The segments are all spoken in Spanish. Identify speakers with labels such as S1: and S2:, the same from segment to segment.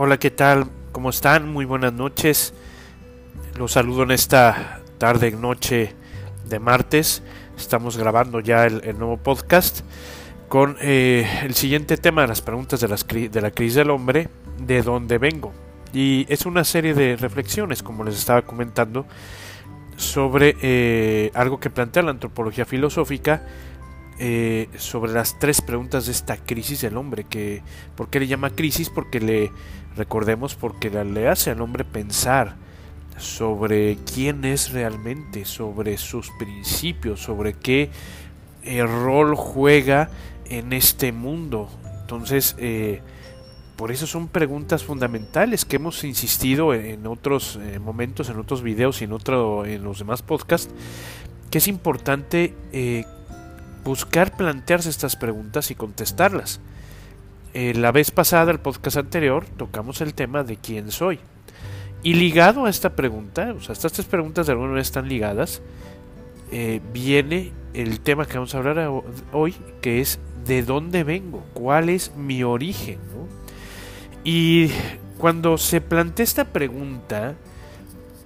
S1: Hola, ¿qué tal? ¿Cómo están? Muy buenas noches. Los saludo en esta tarde, noche de martes. Estamos grabando ya el, nuevo podcast con eh, el siguiente tema de las preguntas de, las, de la crisis del hombre, de dónde vengo. Y es una serie de reflexiones, como les estaba comentando, sobre eh, algo que plantea la antropología filosófica eh, sobre las tres preguntas de esta crisis del hombre. Que, ¿Por qué le llama crisis? Porque le recordemos, porque le hace al hombre pensar sobre quién es realmente, sobre sus principios, sobre qué eh, rol juega en este mundo. Entonces, eh, por eso son preguntas fundamentales que hemos insistido en, otros momentos, en otros videos y en, otro, en los demás podcasts, que es importante buscar plantearse estas preguntas y contestarlas. Eh, la vez pasada, el podcast anterior, tocamos el tema de quién soy. Y ligado a esta pregunta, o sea, estas tres preguntas de alguna manera están ligadas, eh, viene el tema que vamos a hablar hoy, que es de dónde vengo, cuál es mi origen. Y cuando se plantea esta pregunta,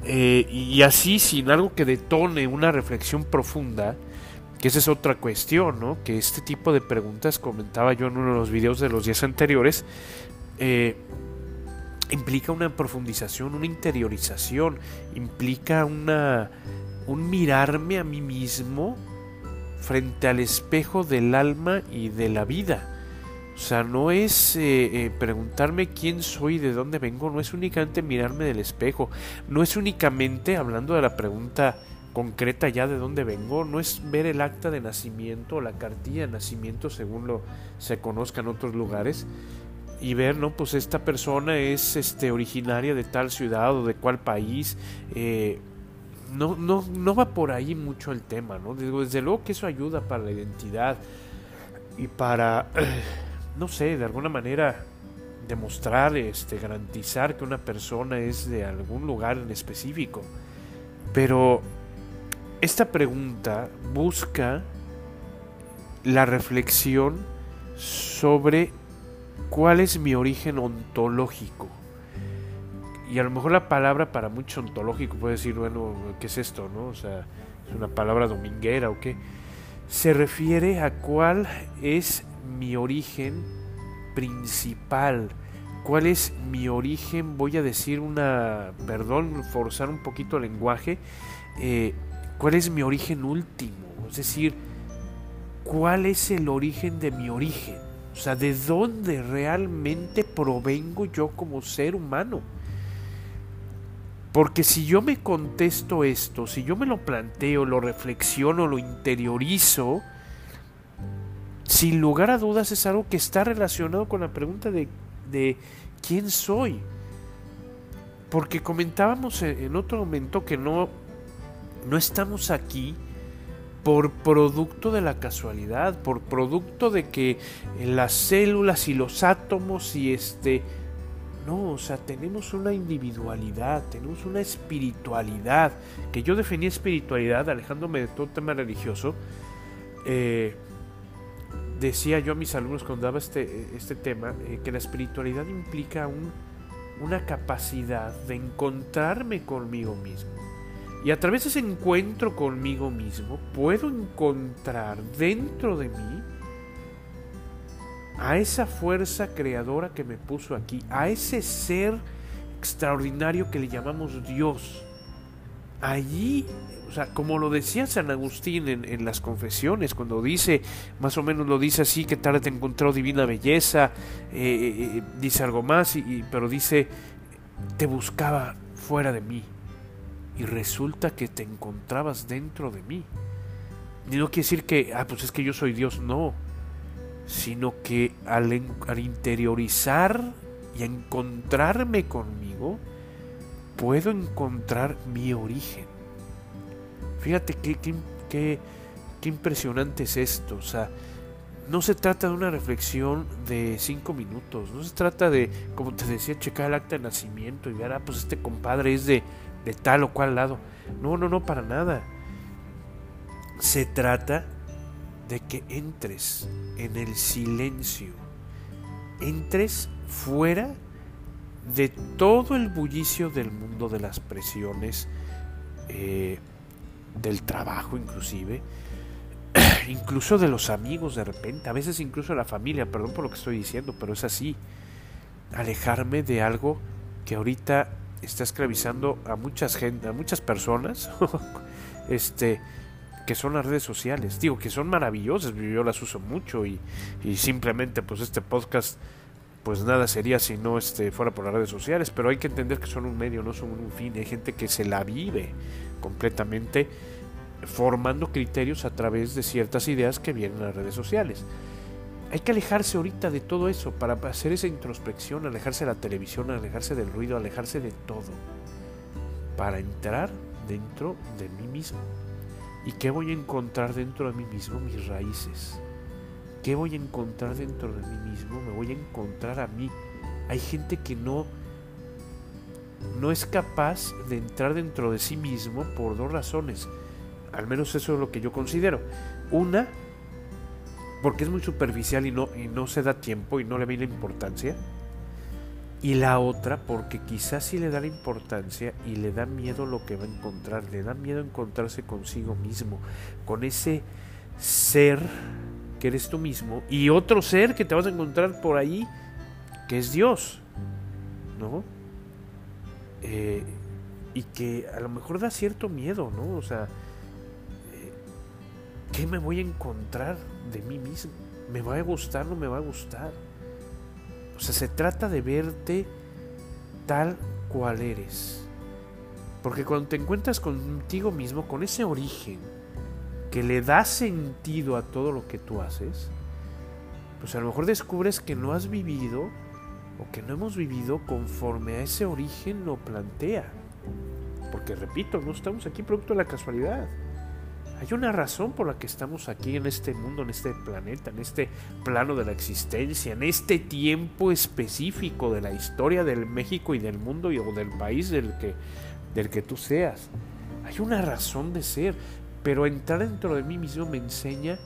S1: eh, y así sin algo que detone una reflexión profunda, que esa es otra cuestión, ¿no? Que este tipo de preguntas, comentaba yo en uno de los videos de los días anteriores, eh, implica una profundización, una interiorización, implica una, un mirarme a mí mismo frente al espejo del alma y de la vida. O sea, no es eh, eh, preguntarme quién soy, de dónde vengo, no es únicamente mirarme del espejo, no es únicamente, hablando de la pregunta concreta ya de dónde vengo, no es ver el acta de nacimiento o la cartilla de nacimiento según lo se conozca en otros lugares y ver, no, pues esta persona es este originaria de tal ciudad o de cual país. Eh, no, no, no va por ahí mucho el tema, ¿no? desde luego que eso ayuda para la identidad y para, no sé, de alguna manera demostrar, este, garantizar que una persona es de algún lugar en específico. Pero esta pregunta busca la reflexión sobre cuál es mi origen ontológico. Y a lo mejor la palabra para mucho ontológico puede decir, bueno, ¿qué es esto? ¿No? O sea, es una palabra dominguera o qué. Se refiere a cuál es mi origen principal. ¿Cuál es mi origen? Voy a decir una, perdón, forzar un poquito el lenguaje. Eh, ¿Cuál es mi origen último? Es decir, ¿cuál es el origen de mi origen? O sea, ¿de dónde realmente provengo yo como ser humano? Porque si yo me contesto esto, si yo me lo planteo, lo reflexiono, lo interiorizo, sin lugar a dudas es algo que está relacionado con la pregunta de, de quién soy. Porque comentábamos en otro momento que no no estamos aquí por producto de la casualidad, por producto de que las células y los átomos y este... No, o sea, tenemos una individualidad, tenemos una espiritualidad, que yo definí espiritualidad alejándome de todo tema religioso. Eh, decía yo a mis alumnos cuando daba este, este tema, eh, que la espiritualidad implica un, una capacidad de encontrarme conmigo mismo y a través de ese encuentro conmigo mismo puedo encontrar dentro de mí a esa fuerza creadora que me puso aquí, a ese ser extraordinario que le llamamos Dios. Allí, o sea, como lo decía San Agustín en, las confesiones, cuando dice, más o menos lo dice así, que tarde te encontró divina belleza, eh, eh, eh, dice algo más, pero dice, te buscaba fuera de mí y resulta que te encontrabas dentro de mí. Y no quiere decir que, ah, pues es que yo soy Dios, no, sino que al, interiorizar y encontrarme conmigo, puedo encontrar mi origen. Fíjate qué, qué, qué, qué impresionante es esto, o sea, no se trata de una reflexión de cinco minutos, no se trata de, como te decía, checar el acta de nacimiento y ver, ah, pues este compadre es de de tal o cual lado. No, no, no, para nada. Se trata de que entres en el silencio, entres fuera de todo el bullicio del mundo de las presiones, eh, del trabajo inclusive, incluso de los amigos de repente, a veces incluso de la familia, perdón por lo que estoy diciendo, pero es así, alejarme de algo que ahorita está esclavizando a muchas gente, a muchas personas, este, que son las redes sociales. Digo que son maravillosas, yo las uso mucho y, y simplemente pues este podcast pues nada sería si no este, fuera por las redes sociales, pero hay que entender que son un medio, no son un fin, hay gente que se la vive completamente formando criterios a través de ciertas ideas que vienen a las redes sociales. Hay que alejarse ahorita de todo eso para hacer esa introspección, alejarse de la televisión, alejarse del ruido, alejarse de todo, para entrar dentro de mí mismo. ¿Y qué voy a encontrar dentro de mí mismo? Mis raíces. ¿Qué voy a encontrar dentro de mí mismo? Me voy a encontrar a mí. Hay gente que no no es capaz de entrar dentro de sí mismo por dos razones. Al menos eso es lo que yo considero. Una, porque es muy superficial y no, y no se da tiempo y no le ve la importancia. Y la otra, porque quizás sí le da la importancia y le da miedo lo que va a encontrar, le da miedo encontrarse consigo mismo, con ese ser que eres tú mismo y otro ser que te vas a encontrar por ahí, que es Dios, ¿no? Eh, y que a lo mejor da cierto miedo, ¿no? O sea, eh, ¿qué me voy a encontrar de mí mismo? ¿Me va a gustar no me va a gustar? O sea, se trata de verte tal cual eres. Porque cuando te encuentras contigo mismo, con ese origen que le da sentido a todo lo que tú haces, pues a lo mejor descubres que no has vivido o que no hemos vivido conforme a ese origen lo plantea. Porque repito, no estamos aquí producto de la casualidad. Hay una razón por la que estamos aquí en este mundo, en este planeta, en este plano de la existencia, en este tiempo específico de la historia del México y del mundo y, o del país del que, del que tú seas. Hay una razón de ser, pero entrar dentro de mí mismo me enseña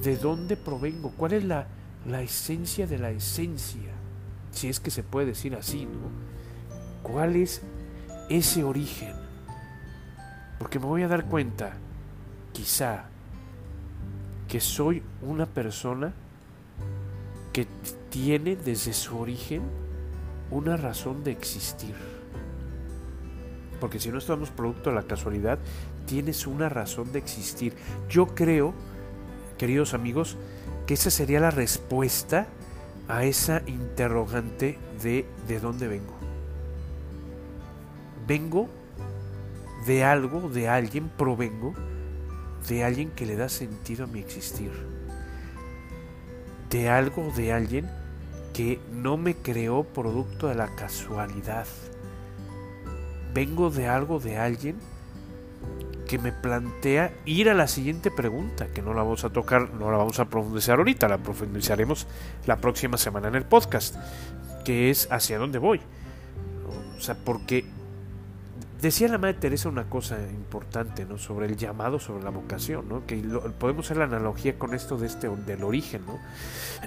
S1: de dónde provengo, cuál es la, la esencia de la esencia, si es que se puede decir así, ¿no? ¿Cuál es ese origen? Porque me voy a dar cuenta, quizá, que soy una persona que tiene desde su origen una razón de existir. Porque si no estamos producto de la casualidad, tienes una razón de existir. Yo creo, queridos amigos, que esa sería la respuesta a esa interrogante de de dónde vengo. Vengo de algo, de alguien, provengo de alguien que le da sentido a mi existir. De algo, de alguien que no me creó producto de la casualidad. Vengo de algo, de alguien que me plantea ir a la siguiente pregunta, que no la vamos a tocar, no la vamos a profundizar ahorita, la profundizaremos la próxima semana en el podcast, que es hacia dónde voy. O sea, porque Decía la Madre Teresa una cosa importante, ¿no? Sobre el llamado, sobre la vocación, ¿no? Que podemos hacer la analogía con esto de este, del origen, ¿no?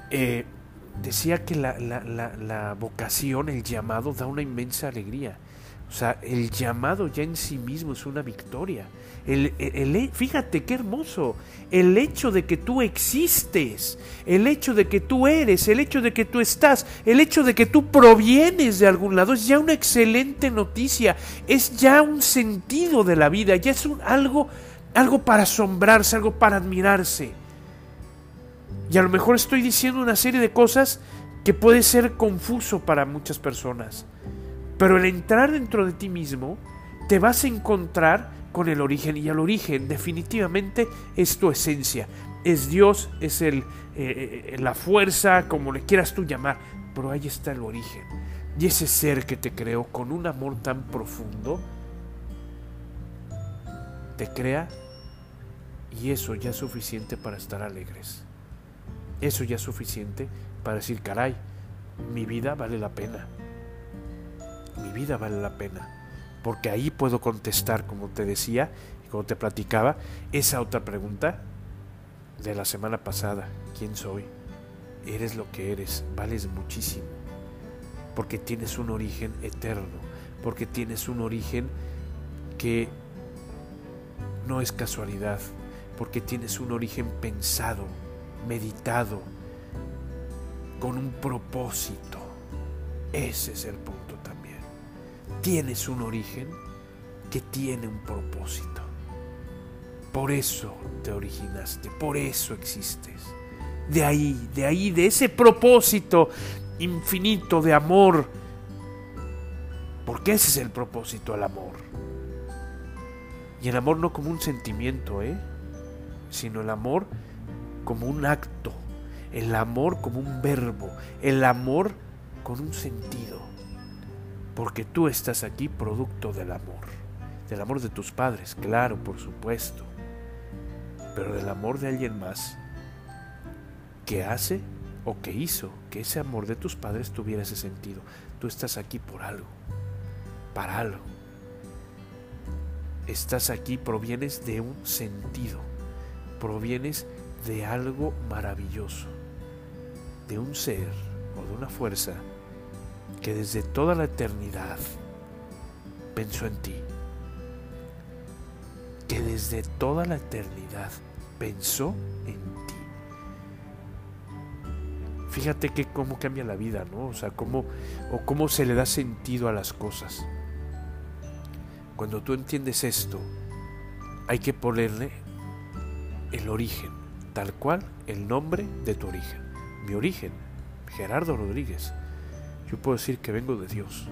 S1: Eh, decía que la, la, la, vocación, el llamado, da una inmensa alegría. O sea, el llamado ya en sí mismo es una victoria. El, el, fíjate qué hermoso. El hecho de que tú existes, el hecho de que tú eres, el hecho de que tú estás, el hecho de que tú provienes de algún lado es ya una excelente noticia. Es ya un sentido de la vida, ya es algo, algo para asombrarse, algo para admirarse. Y a lo mejor estoy diciendo una serie de cosas que puede ser confuso para muchas personas. Pero el entrar dentro de ti mismo, te vas a encontrar con el origen y el origen definitivamente es tu esencia. Es Dios, es el, eh, eh, la fuerza, como le quieras tú llamar, pero ahí está el origen. Y ese ser que te creó con un amor tan profundo, te crea y eso ya es suficiente para estar alegres. Eso ya es suficiente para decir, caray, mi vida vale la pena mi vida vale la pena. Porque ahí puedo contestar, como te decía y como te platicaba, esa otra pregunta de la semana pasada. ¿Quién soy? Eres lo que eres, vales muchísimo. porque tienes un origen eterno, porque tienes un origen que no es casualidad, porque tienes un origen pensado, meditado, con un propósito. Ese es el punto. Tienes un origen que tiene un propósito. Por eso te originaste, por eso existes. De ahí, de ahí, de ese propósito infinito de amor. Porque ese es el propósito, el amor. Y el amor no como un sentimiento, ¿eh? Sino el amor como un acto. El amor como un verbo. El amor con un sentido. Porque tú estás aquí producto del amor. Del amor de tus padres, claro, por supuesto. Pero del amor de alguien más que hace o que hizo que ese amor de tus padres tuviera ese sentido. Tú estás aquí por algo, para algo. Estás aquí, provienes de un sentido, provienes de algo maravilloso, de un ser o de una fuerza que desde toda la eternidad pensó en ti, que desde toda la eternidad pensó en ti. Fíjate que cómo cambia la vida, ¿no? O sea, cómo, o cómo se le da sentido a las cosas. Cuando tú entiendes esto, hay que ponerle el origen, tal cual el nombre de tu origen. Mi origen, Gerardo Rodríguez. Yo puedo decir que vengo de Dios,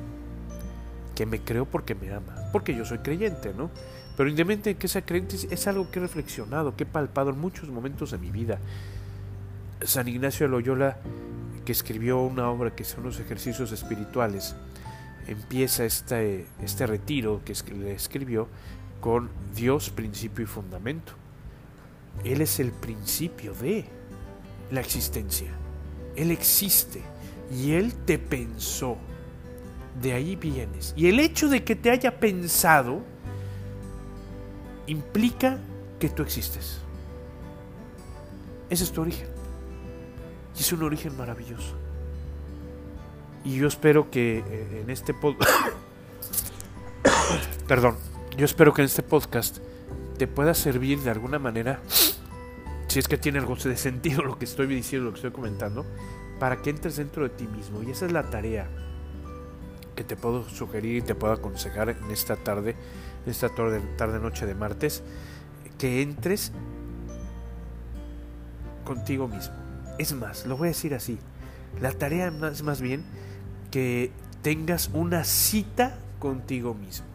S1: que me creo porque me ama, porque yo soy creyente, ¿no? Pero independientemente de que sea creyente, es algo que he reflexionado, que he palpado en muchos momentos de mi vida. San Ignacio de Loyola, que escribió una obra que son los ejercicios espirituales, empieza este, este retiro que le escribió con Dios, principio y fundamento. Él es el principio de la existencia. Él existe y Él te pensó. De ahí vienes. Y el hecho de que te haya pensado implica que tú existes. Ese es tu origen. Y es un origen maravilloso. Y yo espero que eh, en este podcast... Perdón. Yo espero que en este podcast te pueda servir de alguna manera, si es que tiene algo de sentido lo que estoy diciendo, lo que estoy comentando, para que entres dentro de ti mismo. Y esa es la tarea que te puedo sugerir y te puedo aconsejar en esta tarde, en esta tarde, noche de martes, que entres contigo mismo. Es más, lo voy a decir así. La tarea es más bien que tengas una cita contigo mismo.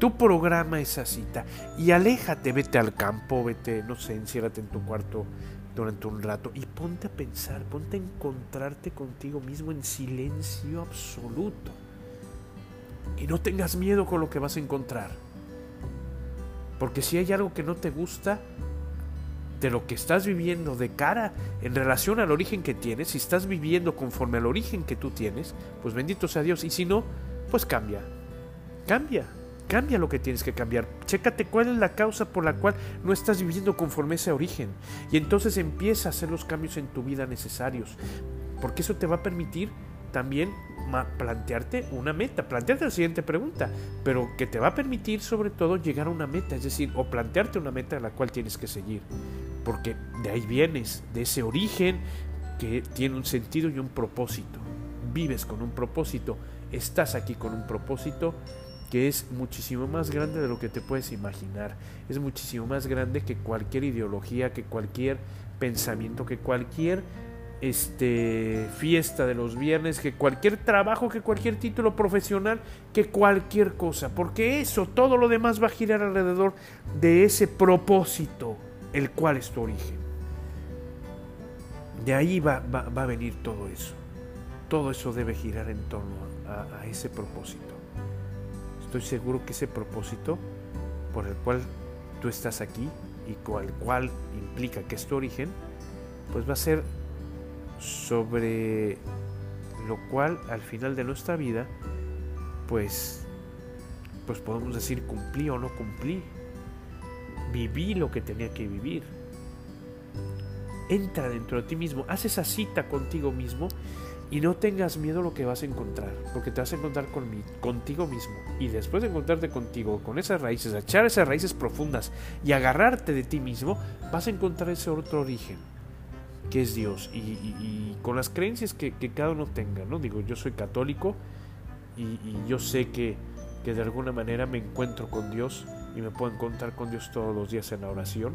S1: Tu programa esa cita y aléjate, vete al campo, vete, no sé, enciérrate en tu cuarto durante un rato y ponte a pensar, ponte a encontrarte contigo mismo en silencio absoluto. Y no tengas miedo con lo que vas a encontrar. Porque si hay algo que no te gusta, de lo que estás viviendo de cara en relación al origen que tienes, si estás viviendo conforme al origen que tú tienes, pues bendito sea Dios. Y si no, pues cambia. Cambia. Cambia lo que tienes que cambiar. Chécate cuál es la causa por la cual no estás viviendo conforme ese origen. Y entonces empieza a hacer los cambios en tu vida necesarios. Porque eso te va a permitir también plantearte una meta, plantearte la siguiente pregunta, pero que te va a permitir sobre todo llegar a una meta, es decir, o plantearte una meta a la cual tienes que seguir porque de ahí vienes, de ese origen que tiene un sentido y un propósito. Vives con un propósito, estás aquí con un propósito que es muchísimo más grande de lo que te puedes imaginar. Es muchísimo más grande que cualquier ideología, que cualquier pensamiento, que cualquier este, fiesta de los viernes, que cualquier trabajo, que cualquier título profesional, que cualquier cosa. Porque eso, todo lo demás va a girar alrededor de ese propósito el cual es tu origen. De ahí va, a venir todo eso. Todo eso debe girar en torno a, ese propósito. Estoy seguro que ese propósito por el cual tú estás aquí y cual, cual implica que es tu origen, pues va a ser sobre lo cual al final de nuestra vida, pues, pues podemos decir cumplí o no cumplí viví lo que tenía que vivir. Entra dentro de ti mismo, haz esa cita contigo mismo Y no tengas miedo a lo que vas a encontrar, porque te vas a encontrar con, contigo mismo. Y después de encontrarte contigo, con esas raíces, echar esas raíces profundas y agarrarte de ti mismo, vas a encontrar ese otro origen, que es Dios. Y, con las creencias que, cada uno tenga, ¿no? Digo, yo soy católico y, yo sé que, que de alguna manera me encuentro con Dios y me puedo encontrar con Dios todos los días en la oración,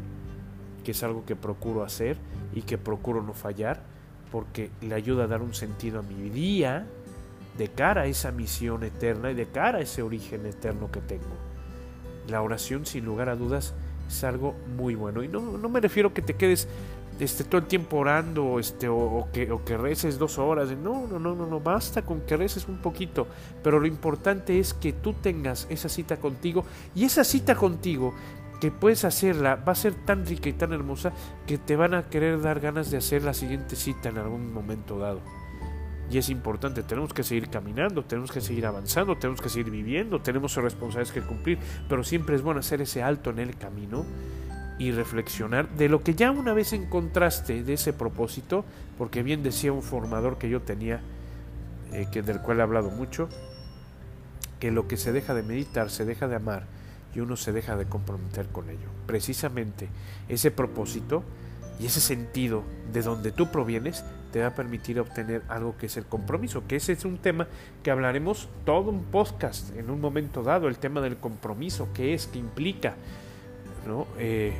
S1: que es algo que procuro hacer y que procuro no fallar porque le ayuda a dar un sentido a mi día de cara a esa misión eterna y de cara a ese origen eterno que tengo. La oración, sin lugar a dudas, es algo muy bueno. Y no, no me refiero a que te quedes este, todo el tiempo orando este, o, que, o que reces dos horas. No, no, no, no, no, basta con que reces un poquito. Pero lo importante es que tú tengas esa cita contigo y esa cita contigo que puedes hacerla va a ser tan rica y tan hermosa que te van a querer dar ganas de hacer la siguiente cita en algún momento dado. Y es importante, tenemos que seguir caminando, tenemos que seguir avanzando, tenemos que seguir viviendo, tenemos responsabilidades que cumplir, pero siempre es bueno hacer ese alto en el camino y reflexionar de lo que ya una vez encontraste de ese propósito, porque bien decía un formador que yo tenía, eh, que del cual he hablado mucho, que lo que se deja de meditar se deja de amar y uno se deja de comprometer con ello. Precisamente ese propósito y ese sentido de donde tú provienes te va a permitir obtener algo que es el compromiso, que ese es un tema que hablaremos todo un podcast en un momento dado, el tema del compromiso, qué es, qué implica, ¿no? Eh,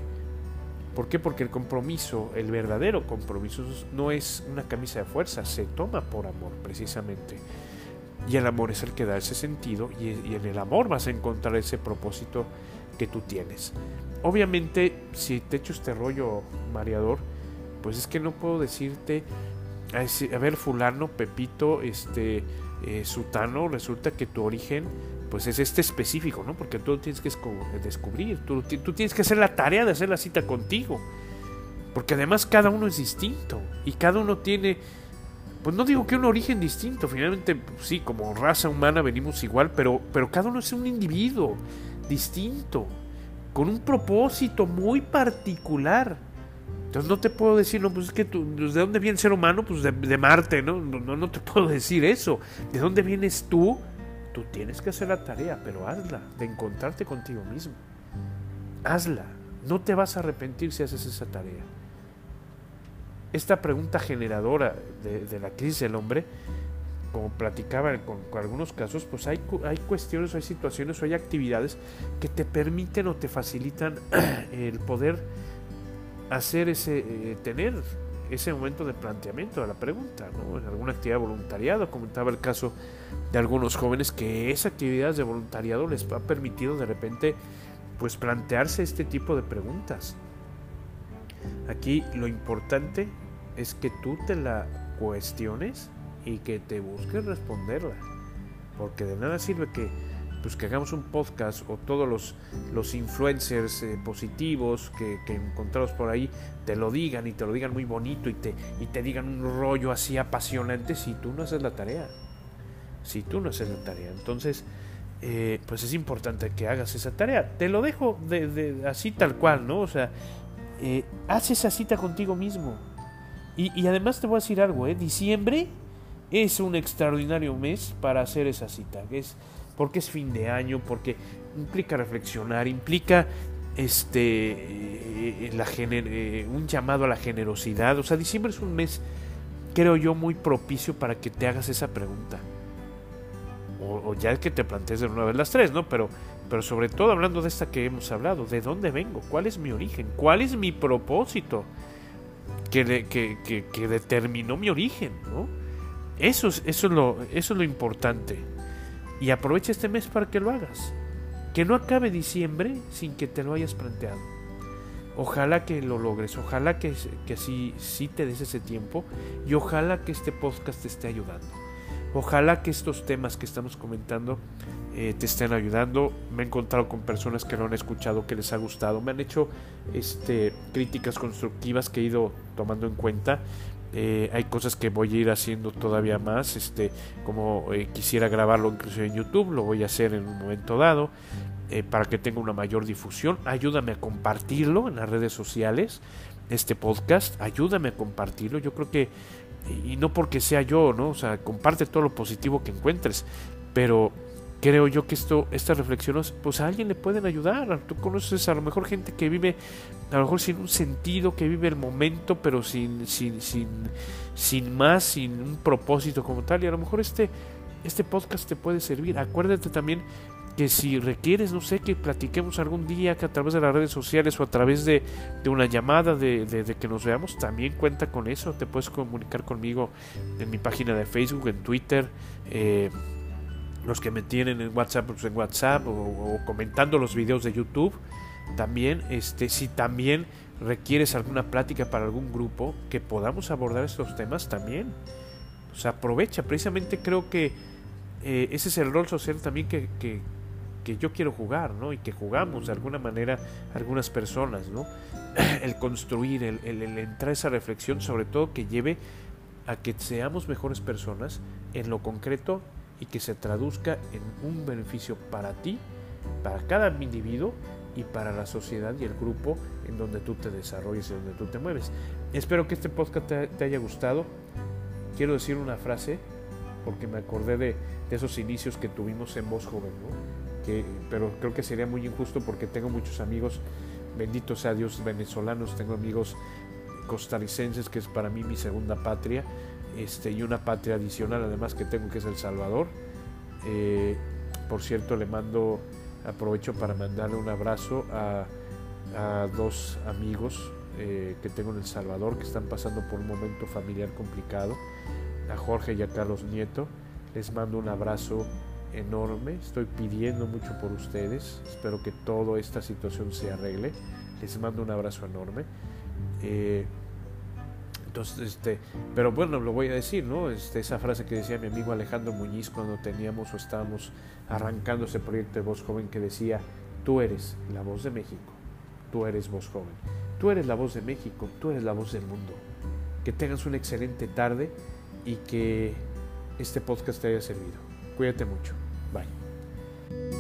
S1: ¿Por qué? Porque el compromiso, el verdadero compromiso, no es una camisa de fuerza, se toma por amor precisamente. Y el amor es el que da ese sentido y, en el amor vas a encontrar ese propósito que tú tienes. Obviamente, si te echo este rollo mareador, pues es que no puedo decirte, a ver, fulano, Pepito, este, eh, Sutano, resulta que tu origen pues es este específico, ¿no? Porque tú tienes que descubrir, tú, tú tienes que hacer la tarea de hacer la cita contigo. Porque además cada uno es distinto y cada uno tiene pues no digo que un origen distinto, finalmente pues sí, como raza humana venimos igual, pero, pero cada uno es un individuo distinto, con un propósito muy particular. Entonces no te puedo decir, no, pues es que tú, pues, ¿de dónde viene el ser humano? Pues de, Marte, ¿no? ¿no? No, no te puedo decir eso. ¿De dónde vienes tú? Tú tienes que hacer la tarea, pero hazla, de encontrarte contigo mismo. Hazla. No te vas a arrepentir si haces esa tarea esta pregunta generadora de, la crisis del hombre, como platicaba con, algunos casos, pues hay, hay cuestiones, hay situaciones, hay actividades que te permiten o te facilitan el poder hacer ese, eh, tener ese momento de planteamiento de la pregunta, ¿no? En alguna actividad de voluntariado, comentaba el caso de algunos jóvenes que esa actividad de voluntariado les ha permitido de repente pues plantearse este tipo de preguntas. Aquí lo importante es que tú te la cuestiones y que te busques responderla. Porque de nada sirve que, pues, que hagamos un podcast o todos los, los influencers eh, positivos que, que, encontramos por ahí te lo digan y te lo digan muy bonito y te, y te digan un rollo así apasionante si tú no haces la tarea. Si tú no haces la tarea. Entonces, eh, pues es importante que hagas esa tarea. Te lo dejo de, así tal cual, ¿no? O sea, eh, haz esa cita contigo mismo. Y, además te voy a decir algo, ¿eh? diciembre es un extraordinario mes para hacer esa cita, es porque es fin de año, porque implica reflexionar, implica este eh, la eh, un llamado a la generosidad, o sea, diciembre es un mes creo yo muy propicio para que te hagas esa pregunta. O, ya que te plantees de una vez las tres, ¿no? Pero pero sobre todo hablando de esta que hemos hablado, ¿de dónde vengo? ¿Cuál es mi origen? ¿Cuál es mi propósito? que, que, determinó mi origen, ¿no? Eso es, eso, es lo, eso es lo importante. Y aprovecha este mes para que lo hagas. Que no acabe diciembre sin que te lo hayas planteado. Ojalá que lo logres, ojalá que, que sí, sí te des ese tiempo y ojalá que este podcast te esté ayudando. Ojalá que estos temas que estamos comentando eh, te estén ayudando. Me he encontrado con personas que lo han escuchado, que les ha gustado. Me han hecho este, críticas constructivas que he ido tomando en cuenta. Eh, hay cosas que voy a ir haciendo todavía más, este, como eh, quisiera grabarlo incluso en YouTube, lo voy a hacer en un momento dado, para que tenga una mayor difusión. Ayúdame a compartirlo en las redes sociales. este podcast, ayúdame a compartirlo. Yo creo que, y no porque sea yo, ¿no? O sea, comparte todo lo positivo que encuentres, pero creo yo que esto, estas reflexiones, pues a alguien le pueden ayudar. Tú conoces a lo mejor gente que vive, a lo mejor sin un sentido, que vive el momento, pero sin, sin, sin, sin más, sin un propósito como tal. Y a lo mejor este, este podcast te puede servir. Acuérdate también que si requieres, no sé, que platiquemos algún día, que a través de las redes sociales o a través de, una llamada, de, que nos veamos, también cuenta con eso. Te puedes comunicar conmigo en mi página de Facebook, en Twitter. Eh, los que me tienen en WhatsApp, pues en WhatsApp o, comentando los videos de YouTube. También, este, si también requieres alguna plática para algún grupo, que podamos abordar estos temas también. O sea, aprovecha. Precisamente creo que eh, ese es el rol social también que, que, yo quiero jugar, ¿no? Y que jugamos de alguna manera algunas personas, ¿no? El construir, el, el, el entrar a esa reflexión, sobre todo que lleve a que seamos mejores personas en lo concreto y que se traduzca en un beneficio para ti, para cada individuo y para la sociedad y el grupo en donde tú te desarrolles y donde tú te mueves. Espero que este podcast te, haya gustado. Quiero decir una frase porque me acordé de, esos inicios que tuvimos en Voz Joven, pero creo que sería muy injusto porque tengo muchos amigos, benditos sea Dios, venezolanos, tengo amigos costarricenses, que es para mí mi segunda patria, este, y una patria adicional además que tengo que es El Salvador. Eh, por cierto, le mando, aprovecho para mandarle un abrazo a, dos amigos eh, que tengo en El Salvador que están pasando por un momento familiar complicado, a Jorge y a Carlos Nieto. Les mando un abrazo enorme, estoy pidiendo mucho por ustedes, espero que toda esta situación se arregle. Les mando un abrazo enorme. Eh, entonces, este, pero bueno, lo voy a decir, ¿no? Este, esa frase que decía mi amigo Alejandro Muñiz cuando teníamos o estábamos arrancando ese proyecto de Voz Joven que decía, tú eres la voz de México, tú eres Voz Joven, tú eres la voz de México, tú eres la voz del mundo. Que tengas una excelente tarde y que este podcast te haya servido. Cuídate mucho. Bye.